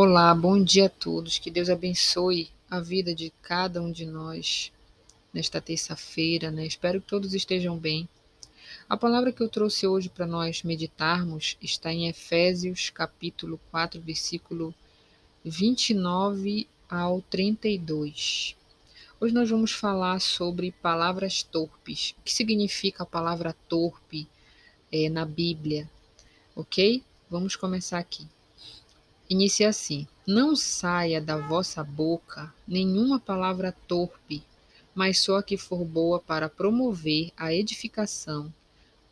Olá, bom dia a todos. Que Deus abençoe a vida de cada um de nós nesta terça-feira, né? Espero que todos estejam bem. A palavra que eu trouxe hoje para nós meditarmos está em Efésios, capítulo 4, versículo 29 ao 32. Hoje nós vamos falar sobre palavras torpes. O que significa a palavra torpe é, na Bíblia? Ok? Vamos começar aqui. Inicia assim: Não saia da vossa boca nenhuma palavra torpe, mas só a que for boa para promover a edificação,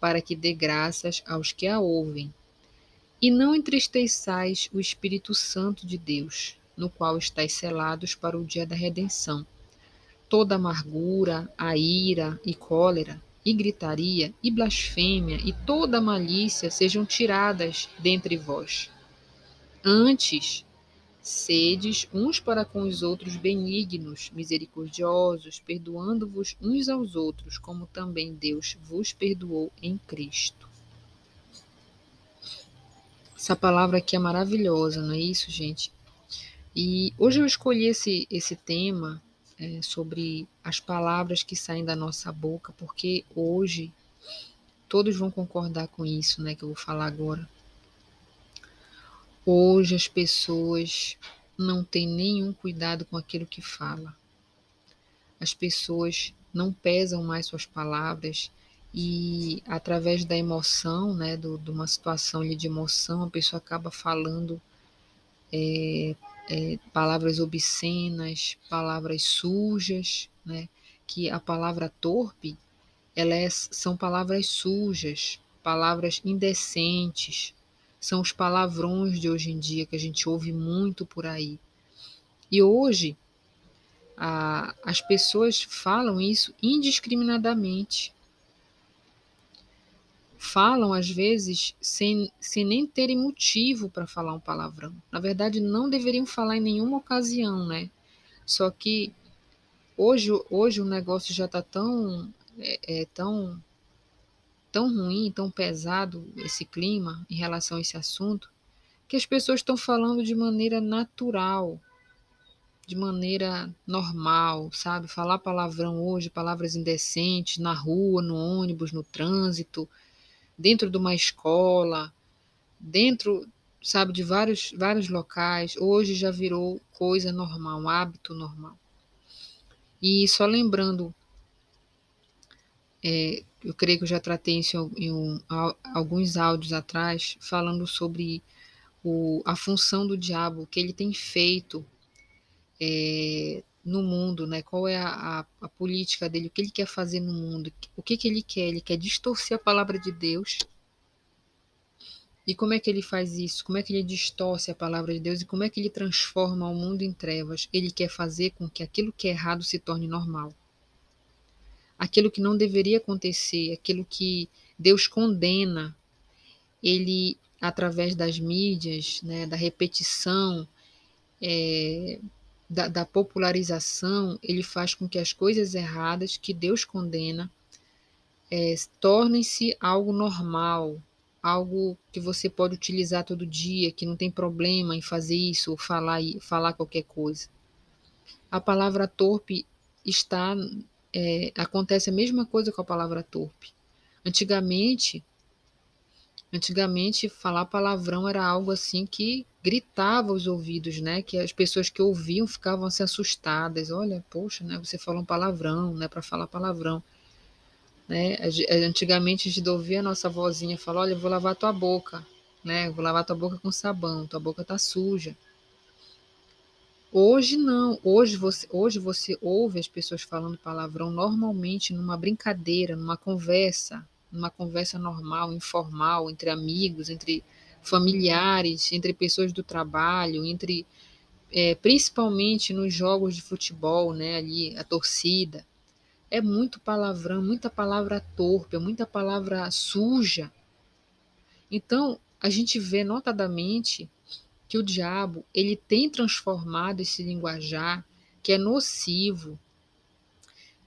para que dê graças aos que a ouvem. E não entristeçais o Espírito Santo de Deus, no qual estáis selados para o dia da redenção. Toda amargura, a ira e cólera, e gritaria, e blasfêmia, e toda malícia sejam tiradas dentre vós Antes, sedes uns para com os outros benignos, misericordiosos, perdoando-vos uns aos outros, como também Deus vos perdoou em Cristo. Essa palavra aqui é maravilhosa, não é isso, gente? E hoje eu escolhi esse, esse tema é, sobre as palavras que saem da nossa boca, porque hoje todos vão concordar com isso, né, que eu vou falar agora. Hoje as pessoas não têm nenhum cuidado com aquilo que fala. As pessoas não pesam mais suas palavras e através da emoção, né, do, de uma situação de emoção, a pessoa acaba falando é, é, palavras obscenas, palavras sujas, né, que a palavra torpe, elas são palavras sujas, palavras indecentes, são os palavrões de hoje em dia que a gente ouve muito por aí. E hoje a, as pessoas falam isso indiscriminadamente. Falam, às vezes, sem, sem nem terem motivo para falar um palavrão. Na verdade, não deveriam falar em nenhuma ocasião, né? Só que hoje, hoje o negócio já está tão, é, é, tão tão ruim, tão pesado esse clima em relação a esse assunto, que as pessoas estão falando de maneira natural, de maneira normal, sabe? Falar palavrão hoje, palavras indecentes, na rua, no ônibus, no trânsito, dentro de uma escola, dentro, sabe, de vários, vários locais. Hoje já virou coisa normal, um hábito normal. E só lembrando é, eu creio que eu já tratei isso em, um, alguns áudios atrás, falando sobre o, a função do diabo, o que ele tem feito é, no mundo, né? qual é a, a, a, política dele, o que ele quer fazer no mundo, o que, que ele quer? Ele quer distorcer a palavra de Deus. E como é que ele faz isso? Como é que ele distorce a palavra de Deus e como é que ele transforma o mundo em trevas? Ele quer fazer com que aquilo que é errado se torne normal aquilo que não deveria acontecer, aquilo que Deus condena, ele, através das mídias, né, da repetição, é, da, da popularização, ele faz com que as coisas erradas que Deus condena é, tornem-se algo normal, algo que você pode utilizar todo dia, que não tem problema em fazer isso ou falar, falar qualquer coisa. A palavra torpe está é, acontece a mesma coisa com a palavra torpe. Antigamente, antigamente falar palavrão era algo assim que gritava os ouvidos, né? Que as pessoas que ouviam ficavam assim assustadas. Olha, poxa, né? Você falou um palavrão, né? Para falar palavrão, né? Antigamente a gente ouvia a nossa vozinha falar, olha, eu vou lavar tua boca, né? vou lavar tua boca com sabão, tua boca tá suja. Hoje não, hoje você, hoje você ouve as pessoas falando palavrão normalmente numa brincadeira, numa conversa, numa conversa normal, informal, entre amigos, entre familiares, entre pessoas do trabalho, entre é, principalmente nos jogos de futebol, né, ali a torcida. É muito palavrão, muita palavra torpe, muita palavra suja. Então, a gente vê notadamente que o diabo ele tem transformado esse linguajar que é nocivo,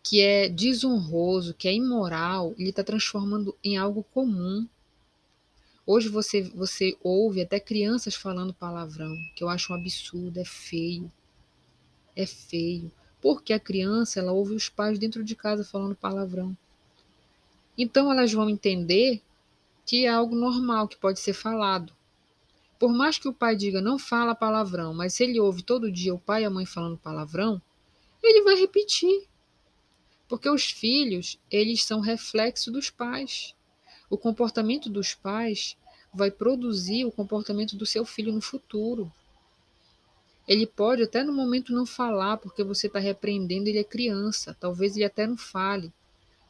que é desonroso, que é imoral, ele está transformando em algo comum. Hoje você, você ouve até crianças falando palavrão, que eu acho um absurdo, é feio. É feio. Porque a criança, ela ouve os pais dentro de casa falando palavrão. Então elas vão entender que é algo normal, que pode ser falado. Por mais que o pai diga não fala palavrão, mas se ele ouve todo dia o pai e a mãe falando palavrão, ele vai repetir. Porque os filhos, eles são reflexo dos pais. O comportamento dos pais vai produzir o comportamento do seu filho no futuro. Ele pode até no momento não falar, porque você está repreendendo, ele é criança, talvez ele até não fale.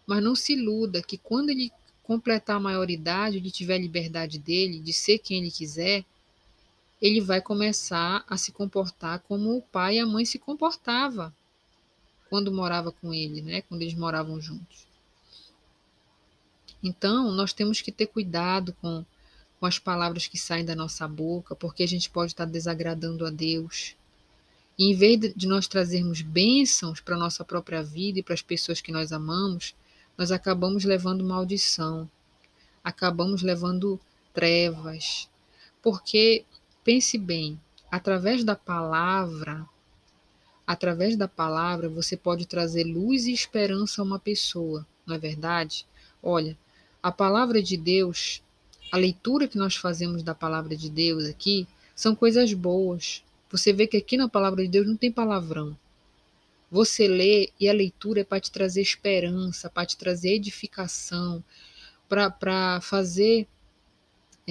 Mas não se iluda que quando ele completar a maioridade, ele tiver a liberdade dele de ser quem ele quiser, ele vai começar a se comportar como o pai e a mãe se comportava quando morava com ele, né? Quando eles moravam juntos. Então, nós temos que ter cuidado com, com as palavras que saem da nossa boca, porque a gente pode estar desagradando a Deus. E em vez de nós trazermos bênçãos para a nossa própria vida e para as pessoas que nós amamos, nós acabamos levando maldição, acabamos levando trevas. Porque, pense bem, através da palavra, Através da palavra, você pode trazer luz e esperança a uma pessoa, não é verdade? Olha, a palavra de Deus, a leitura que nós fazemos da palavra de Deus aqui, são coisas boas. Você vê que aqui na palavra de Deus não tem palavrão. Você lê e a leitura é para te trazer esperança, para te trazer edificação, para fazer,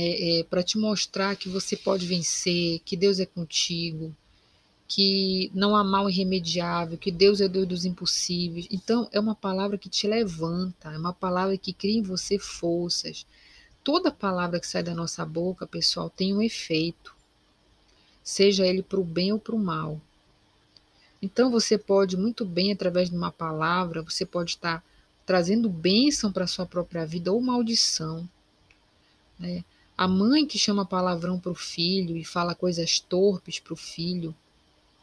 é, é, para te mostrar que você pode vencer, que Deus é contigo que não há mal irremediável, que Deus é Deus dos impossíveis. Então, é uma palavra que te levanta, é uma palavra que cria em você forças. Toda palavra que sai da nossa boca, pessoal, tem um efeito, seja ele para o bem ou para o mal. Então, você pode muito bem, através de uma palavra, você pode estar trazendo bênção para a sua própria vida ou maldição. Né? A mãe que chama palavrão para o filho e fala coisas torpes para o filho,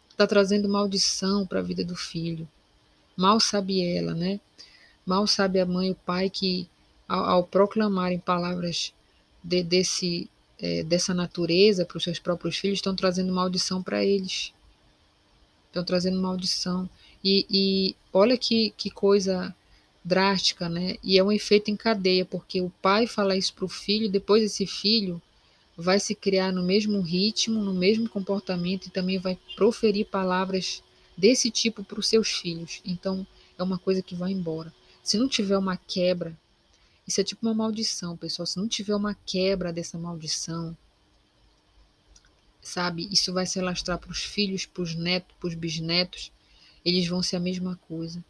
está trazendo maldição para a vida do filho. Mal sabe ela, né? Mal sabe a mãe e o pai que, ao, ao proclamarem palavras de, desse, é, dessa natureza para os seus próprios filhos, estão trazendo maldição para eles. Estão trazendo maldição. E, e olha que, que coisa drástica, né? E é um efeito em cadeia, porque o pai fala isso para o filho, depois esse filho vai se criar no mesmo ritmo, no mesmo comportamento e também vai proferir palavras desse tipo para os seus filhos. Então, é uma coisa que vai embora. Se não tiver uma quebra, isso é tipo uma maldição, pessoal. Se não tiver uma quebra dessa maldição, sabe, isso vai se alastrar para os filhos, para os netos, para os bisnetos. Eles vão ser a mesma coisa.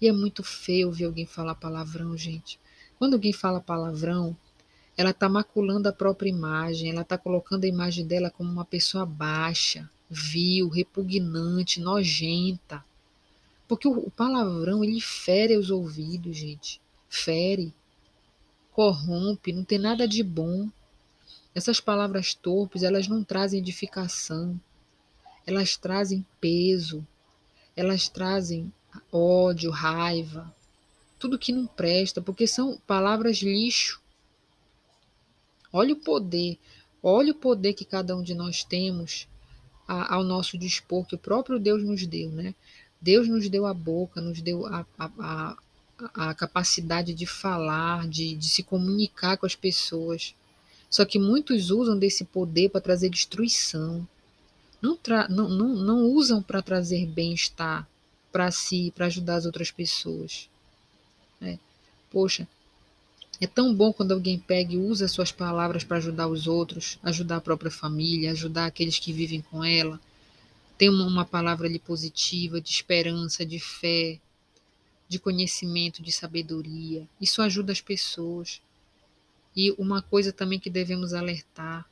E é muito feio ver alguém falar palavrão, gente. Quando alguém fala palavrão, ela está maculando a própria imagem, ela está colocando a imagem dela como uma pessoa baixa, vil, repugnante, nojenta. Porque o, o palavrão, ele fere os ouvidos, gente. Fere, corrompe, não tem nada de bom. Essas palavras torpes, elas não trazem edificação. Elas trazem peso. Elas trazem ódio, raiva. Tudo que não presta, porque são palavras lixo Olha o poder, olha o poder que cada um de nós temos a, ao nosso dispor, que o próprio Deus nos deu, né? Deus nos deu a boca, nos deu a, a, a, capacidade de falar, de, de se comunicar com as pessoas. Só que muitos usam desse poder para trazer destruição. Não, tra não, não, não usam para trazer bem-estar para si, para ajudar as outras pessoas. É. Poxa, é tão bom quando alguém pega e usa suas palavras para ajudar os outros, ajudar a própria família, ajudar aqueles que vivem com ela. Tem uma, uma palavra ali positiva, de esperança, de fé, de conhecimento, de sabedoria. Isso ajuda as pessoas. E uma coisa também que devemos alertar: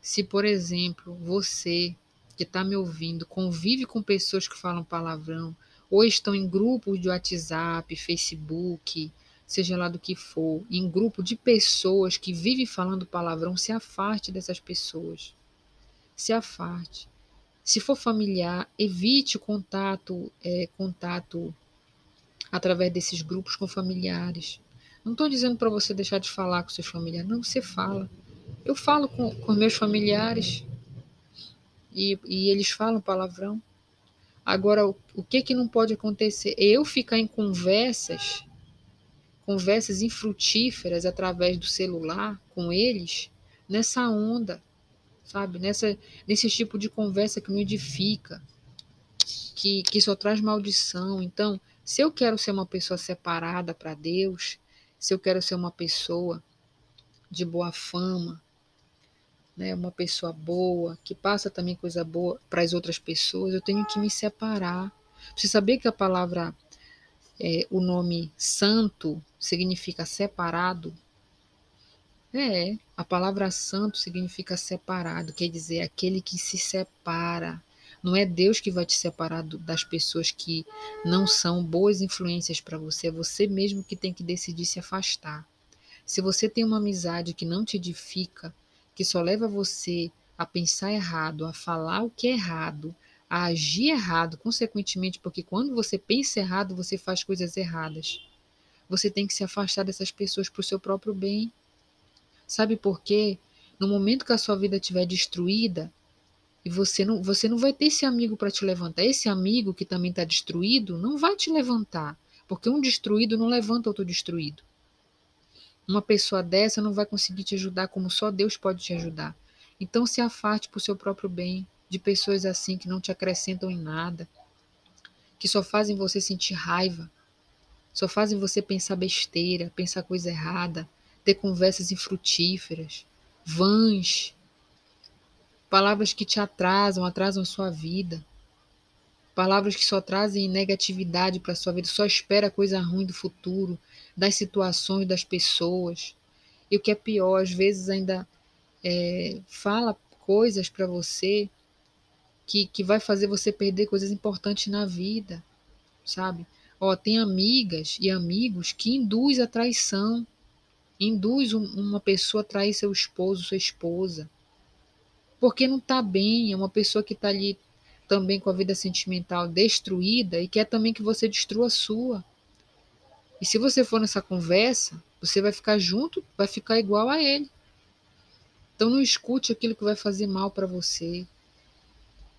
se, por exemplo, você que está me ouvindo convive com pessoas que falam palavrão, ou estão em grupos de WhatsApp, Facebook, seja lá do que for, em grupo de pessoas que vivem falando palavrão, se afaste dessas pessoas. Se afaste. Se for familiar, evite contato, é, contato através desses grupos com familiares. Não estou dizendo para você deixar de falar com seus familiares, não, você fala. Eu falo com, com meus familiares e, e eles falam palavrão. Agora, o, o que que não pode acontecer? Eu ficar em conversas, conversas infrutíferas através do celular com eles, nessa onda, sabe? Nessa, nesse tipo de conversa que não edifica, que, que só traz maldição. Então, se eu quero ser uma pessoa separada para Deus, se eu quero ser uma pessoa de boa fama, né, uma pessoa boa, que passa também coisa boa para as outras pessoas, eu tenho que me separar. Você sabia que a palavra, é, o nome santo, significa separado? É, a palavra santo significa separado, quer dizer, aquele que se separa. Não é Deus que vai te separar das pessoas que não são boas influências para você, é você mesmo que tem que decidir se afastar. Se você tem uma amizade que não te edifica, que só leva você a pensar errado, a falar o que é errado, a agir errado, consequentemente, porque quando você pensa errado, você faz coisas erradas. Você tem que se afastar dessas pessoas para o seu próprio bem. Sabe por quê? No momento que a sua vida estiver destruída, e você não, você não vai ter esse amigo para te levantar. Esse amigo que também está destruído não vai te levantar. Porque um destruído não levanta outro destruído. Uma pessoa dessa não vai conseguir te ajudar como só Deus pode te ajudar. Então se afaste por seu próprio bem de pessoas assim que não te acrescentam em nada, que só fazem você sentir raiva, só fazem você pensar besteira, pensar coisa errada, ter conversas infrutíferas, vãs, palavras que te atrasam, atrasam a sua vida. Palavras que só trazem negatividade para a sua vida, só espera coisa ruim do futuro, das situações, das pessoas. E o que é pior, às vezes ainda é, fala coisas para você que, que vai fazer você perder coisas importantes na vida, sabe? Ó, tem amigas e amigos que induz a traição, induz um, uma pessoa a trair seu esposo, sua esposa, porque não está bem, é uma pessoa que está ali também com a vida sentimental destruída e quer também que você destrua a sua. E se você for nessa conversa, você vai ficar junto, vai ficar igual a ele. Então não escute aquilo que vai fazer mal para você,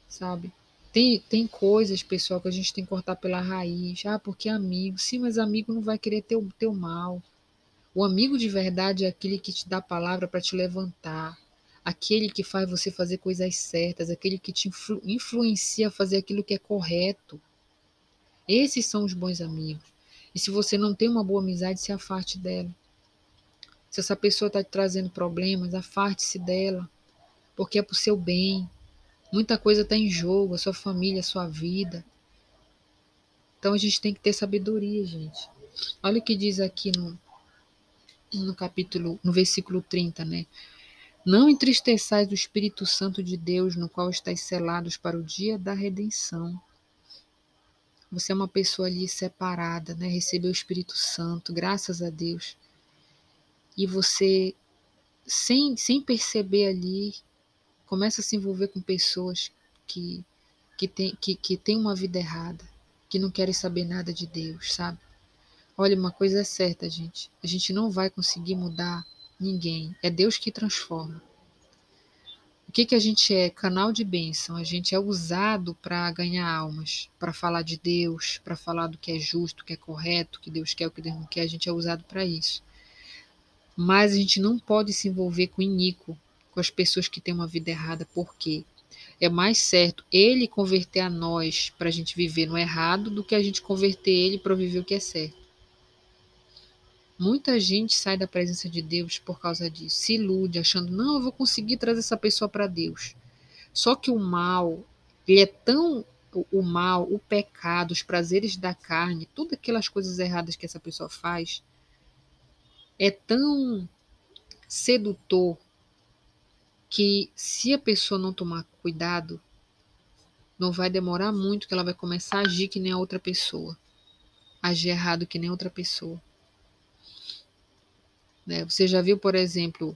sabe? Tem, tem coisas, pessoal, que a gente tem que cortar pela raiz. Ah, porque amigo. Sim, mas amigo não vai querer ter o teu mal. O amigo de verdade é aquele que te dá a palavra para te levantar, aquele que faz você fazer coisas certas, aquele que te influ influencia a fazer aquilo que é correto. Esses são os bons amigos. E se você não tem uma boa amizade, se afaste dela. Se essa pessoa está te trazendo problemas, afaste-se dela, porque é para o seu bem. Muita coisa está em jogo, a sua família, a sua vida. Então a gente tem que ter sabedoria, gente. Olha o que diz aqui no, no capítulo, no versículo 30, né? Não entristeçais o Espírito Santo de Deus, no qual estáis selados para o dia da redenção. Você é uma pessoa ali separada, né? Recebeu o Espírito Santo, graças a Deus. E você, sem, sem perceber ali, começa a se envolver com pessoas que, que, tem, que, que tem uma vida errada, que não querem saber nada de Deus, sabe? Olha, uma coisa é certa, gente. A gente não vai conseguir mudar Ninguém. É Deus que transforma. O que, que a gente é? Canal de bênção. A gente é usado para ganhar almas, para falar de Deus, para falar do que é justo, que é correto, que Deus quer, o que Deus não quer. A gente é usado para isso. Mas a gente não pode se envolver com o com as pessoas que têm uma vida errada. Por quê? É mais certo ele converter a nós para a gente viver no errado do que a gente converter ele para viver o que é certo. Muita gente sai da presença de Deus por causa disso, se ilude achando, não, eu vou conseguir trazer essa pessoa para Deus. Só que o mal, ele é tão o mal, o pecado, os prazeres da carne, todas aquelas coisas erradas que essa pessoa faz, é tão sedutor que se a pessoa não tomar cuidado, não vai demorar muito que ela vai começar a agir que nem a outra pessoa, agir errado que nem outra pessoa. Né? Você já viu, por exemplo,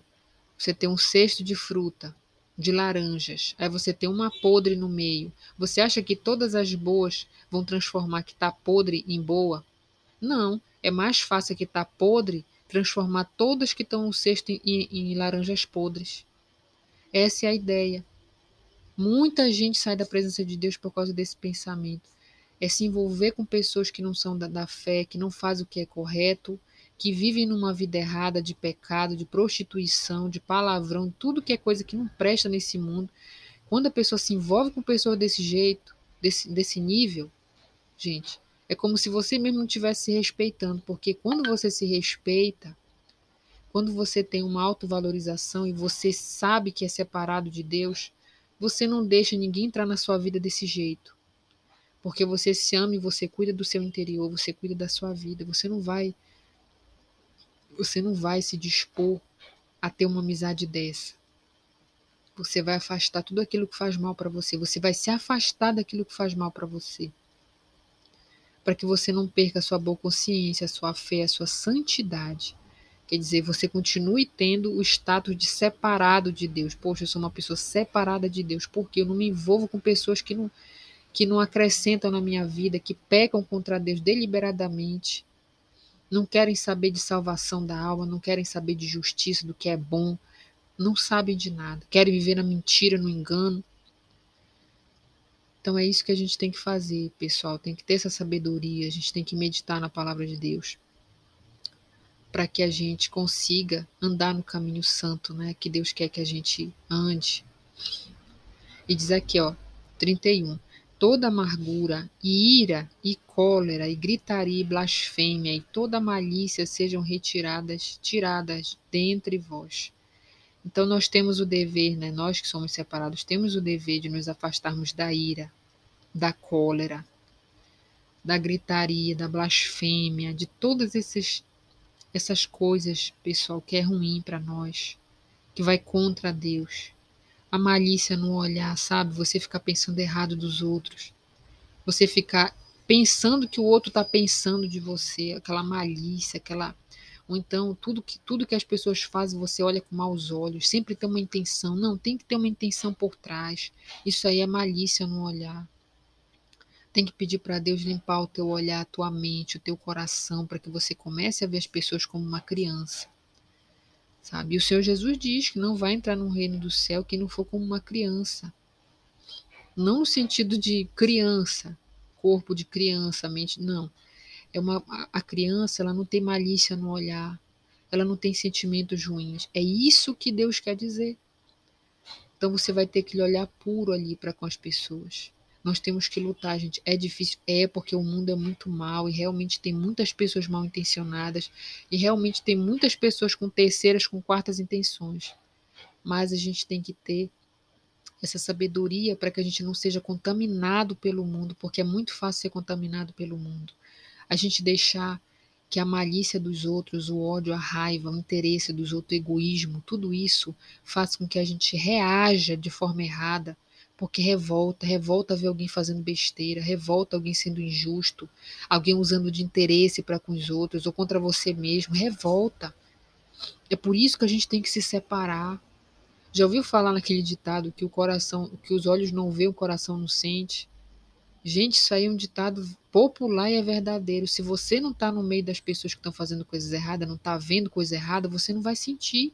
você tem um cesto de fruta, de laranjas, aí você tem uma podre no meio. Você acha que todas as boas vão transformar que está podre em boa? Não, é mais fácil que está podre transformar todas que estão no cesto em, em laranjas podres. Essa é a ideia. Muita gente sai da presença de Deus por causa desse pensamento. É se envolver com pessoas que não são da, da fé, que não fazem o que é correto, que vivem numa vida errada de pecado, de prostituição, de palavrão, tudo que é coisa que não presta nesse mundo. Quando a pessoa se envolve com pessoas desse jeito, desse, desse nível, gente, é como se você mesmo não estivesse se respeitando, porque quando você se respeita, quando você tem uma autovalorização e você sabe que é separado de Deus, você não deixa ninguém entrar na sua vida desse jeito. Porque você se ama e você cuida do seu interior, você cuida da sua vida, você não vai você não vai se dispor a ter uma amizade dessa. Você vai afastar tudo aquilo que faz mal para você, você vai se afastar daquilo que faz mal para você. Para que você não perca a sua boa consciência, a sua fé, a sua santidade. Quer dizer, você continue tendo o status de separado de Deus. Poxa, eu sou uma pessoa separada de Deus, porque eu não me envolvo com pessoas que não, que não acrescentam na minha vida, que pecam contra Deus deliberadamente, não querem saber de salvação da alma, não querem saber de justiça, do que é bom, não sabem de nada, querem viver na mentira, no engano. Então é isso que a gente tem que fazer, pessoal. Tem que ter essa sabedoria, a gente tem que meditar na palavra de Deus para que a gente consiga andar no caminho santo, né? Que Deus quer que a gente ande. E diz aqui, ó, 31. Toda amargura, e ira, e cólera, e gritaria, e blasfêmia, e toda malícia sejam retiradas, tiradas dentre vós. Então nós temos o dever, né? Nós que somos separados, temos o dever de nos afastarmos da ira, da cólera, da gritaria, da blasfêmia, de todas esses essas coisas, pessoal, que é ruim para nós, que vai contra Deus. A malícia no olhar, sabe? Você ficar pensando errado dos outros. Você ficar pensando que o outro está pensando de você, aquela malícia, aquela ou então tudo que tudo que as pessoas fazem você olha com maus olhos, sempre tem uma intenção, não, tem que ter uma intenção por trás. Isso aí é malícia no olhar. Tem que pedir para Deus limpar o teu olhar, a tua mente, o teu coração, para que você comece a ver as pessoas como uma criança. Sabe? E o Senhor Jesus diz que não vai entrar no reino do céu quem não for como uma criança. Não no sentido de criança, corpo de criança, mente, não. É uma a criança, ela não tem malícia no olhar, ela não tem sentimentos ruins. É isso que Deus quer dizer. Então você vai ter que olhar puro ali para com as pessoas. Nós temos que lutar, gente. É difícil, é porque o mundo é muito mal e realmente tem muitas pessoas mal intencionadas e realmente tem muitas pessoas com terceiras, com quartas intenções. Mas a gente tem que ter essa sabedoria para que a gente não seja contaminado pelo mundo, porque é muito fácil ser contaminado pelo mundo. A gente deixar que a malícia dos outros, o ódio, a raiva, o interesse dos outros, o egoísmo, tudo isso faça com que a gente reaja de forma errada porque revolta, revolta ver alguém fazendo besteira, revolta alguém sendo injusto, alguém usando de interesse para com os outros ou contra você mesmo, revolta. É por isso que a gente tem que se separar. Já ouviu falar naquele ditado que o coração, que os olhos não vê, o coração não sente? Gente, isso aí é um ditado popular e é verdadeiro. Se você não está no meio das pessoas que estão fazendo coisas erradas, não está vendo coisa errada, você não vai sentir.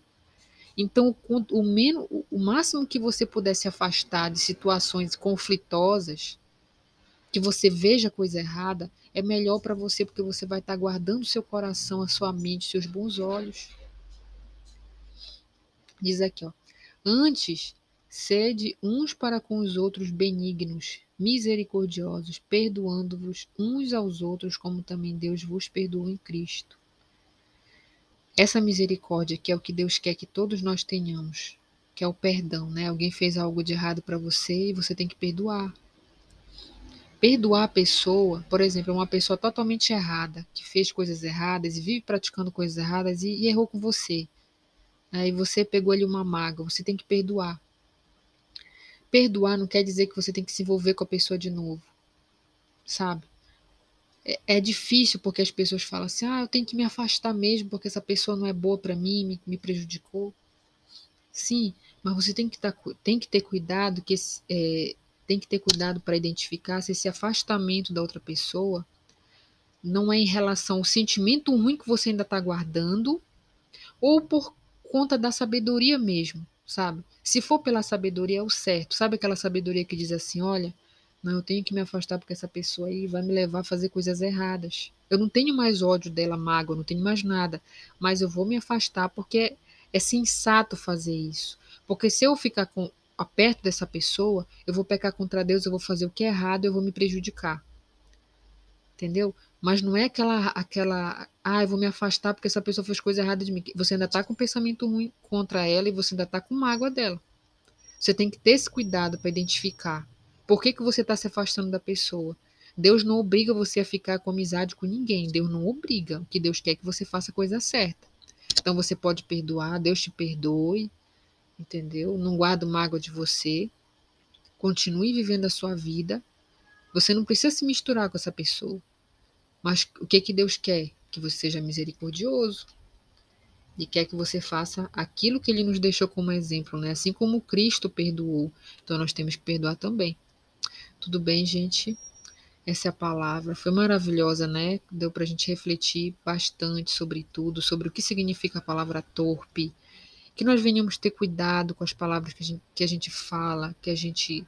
Então, o, menos, o máximo que você puder se afastar de situações conflitosas, que você veja coisa errada, é melhor para você, porque você vai estar tá guardando seu coração, a sua mente, seus bons olhos. Diz aqui, ó. Antes, sede uns para com os outros benignos, misericordiosos, perdoando-vos uns aos outros, como também Deus vos perdoou em Cristo. Essa misericórdia, que é o que Deus quer que todos nós tenhamos, que é o perdão, né? Alguém fez algo de errado para você e você tem que perdoar. Perdoar a pessoa, por exemplo, uma pessoa totalmente errada, que fez coisas erradas e vive praticando coisas erradas e, e errou com você. Aí você pegou ali uma mágoa, você tem que perdoar. Perdoar não quer dizer que você tem que se envolver com a pessoa de novo, sabe? É, é difícil porque as pessoas falam assim: ah, eu tenho que me afastar mesmo porque essa pessoa não é boa para mim, me, me prejudicou. Sim, mas você tem que, tá, tem que ter cuidado, que é, tem que ter cuidado para identificar se esse afastamento da outra pessoa não é em relação ao sentimento ruim que você ainda está guardando ou por conta da sabedoria mesmo, sabe? Se for pela sabedoria, é o certo. Sabe aquela sabedoria que diz assim: olha, não, eu tenho que me afastar porque essa pessoa aí vai me levar a fazer coisas erradas. Eu não tenho mais ódio dela, mágoa, não tenho mais nada, mas eu vou me afastar porque é, é sensato fazer isso. Porque se eu ficar com, perto dessa pessoa, eu vou pecar contra Deus, eu vou fazer o que é errado, eu vou me prejudicar. Entendeu? Mas não é aquela, aquela, ah, eu vou me afastar porque essa pessoa fez coisa errada de mim. Você ainda está com pensamento ruim contra ela e você ainda está com mágoa dela. Você tem que ter esse cuidado para identificar por que, que você está se afastando da pessoa. Deus não obriga você a ficar com amizade com ninguém. Deus não obriga. O que Deus quer é que você faça a coisa certa. Então você pode perdoar, Deus te perdoe, entendeu? Não guarda mágoa de você. Continue vivendo a sua vida. Você não precisa se misturar com essa pessoa. Mas o que que Deus quer? Que você seja misericordioso e quer que você faça aquilo que ele nos deixou como exemplo, né? Assim como Cristo perdoou, então nós temos que perdoar também. Tudo bem, gente? Essa é a palavra. Foi maravilhosa, né? Deu para a gente refletir bastante sobre tudo, sobre o que significa a palavra torpe. Que nós venhamos ter cuidado com as palavras que a gente, que a gente fala, que a gente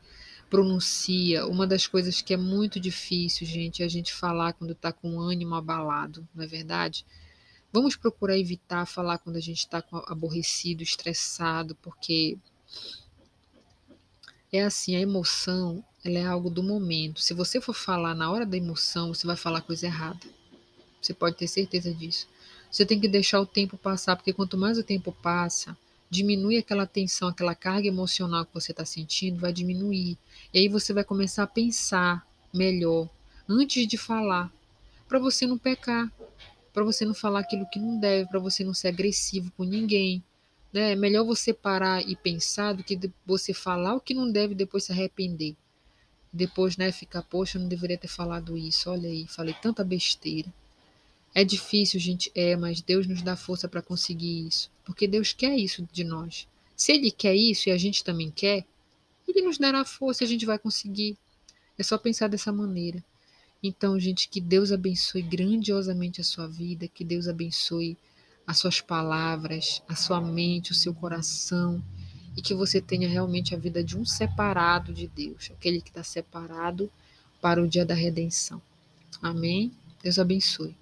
pronuncia. Uma das coisas que é muito difícil, gente, é a gente falar quando está com o ânimo abalado, não é verdade? Vamos procurar evitar falar quando a gente está aborrecido, estressado, porque é assim, a emoção ela é algo do momento. Se você for falar na hora da emoção, você vai falar coisa errada. Você pode ter certeza disso. Você tem que deixar o tempo passar, porque quanto mais o tempo passa, diminui aquela tensão, aquela carga emocional que você está sentindo, vai diminuir. E aí você vai começar a pensar melhor antes de falar, para você não pecar, para você não falar aquilo que não deve, para você não ser agressivo com ninguém. Né? É melhor você parar e pensar do que você falar o que não deve e depois se arrepender depois, né, ficar, poxa, eu não deveria ter falado isso, olha aí, falei tanta besteira. É difícil, gente, é, mas Deus nos dá força para conseguir isso, porque Deus quer isso de nós. Se Ele quer isso e a gente também quer, Ele nos dará força e a gente vai conseguir. É só pensar dessa maneira. Então, gente, que Deus abençoe grandiosamente a sua vida, que Deus abençoe as suas palavras, a sua mente, o seu coração e que você tenha realmente a vida de um separado de Deus, aquele que está separado para o dia da redenção. Amém? Deus abençoe.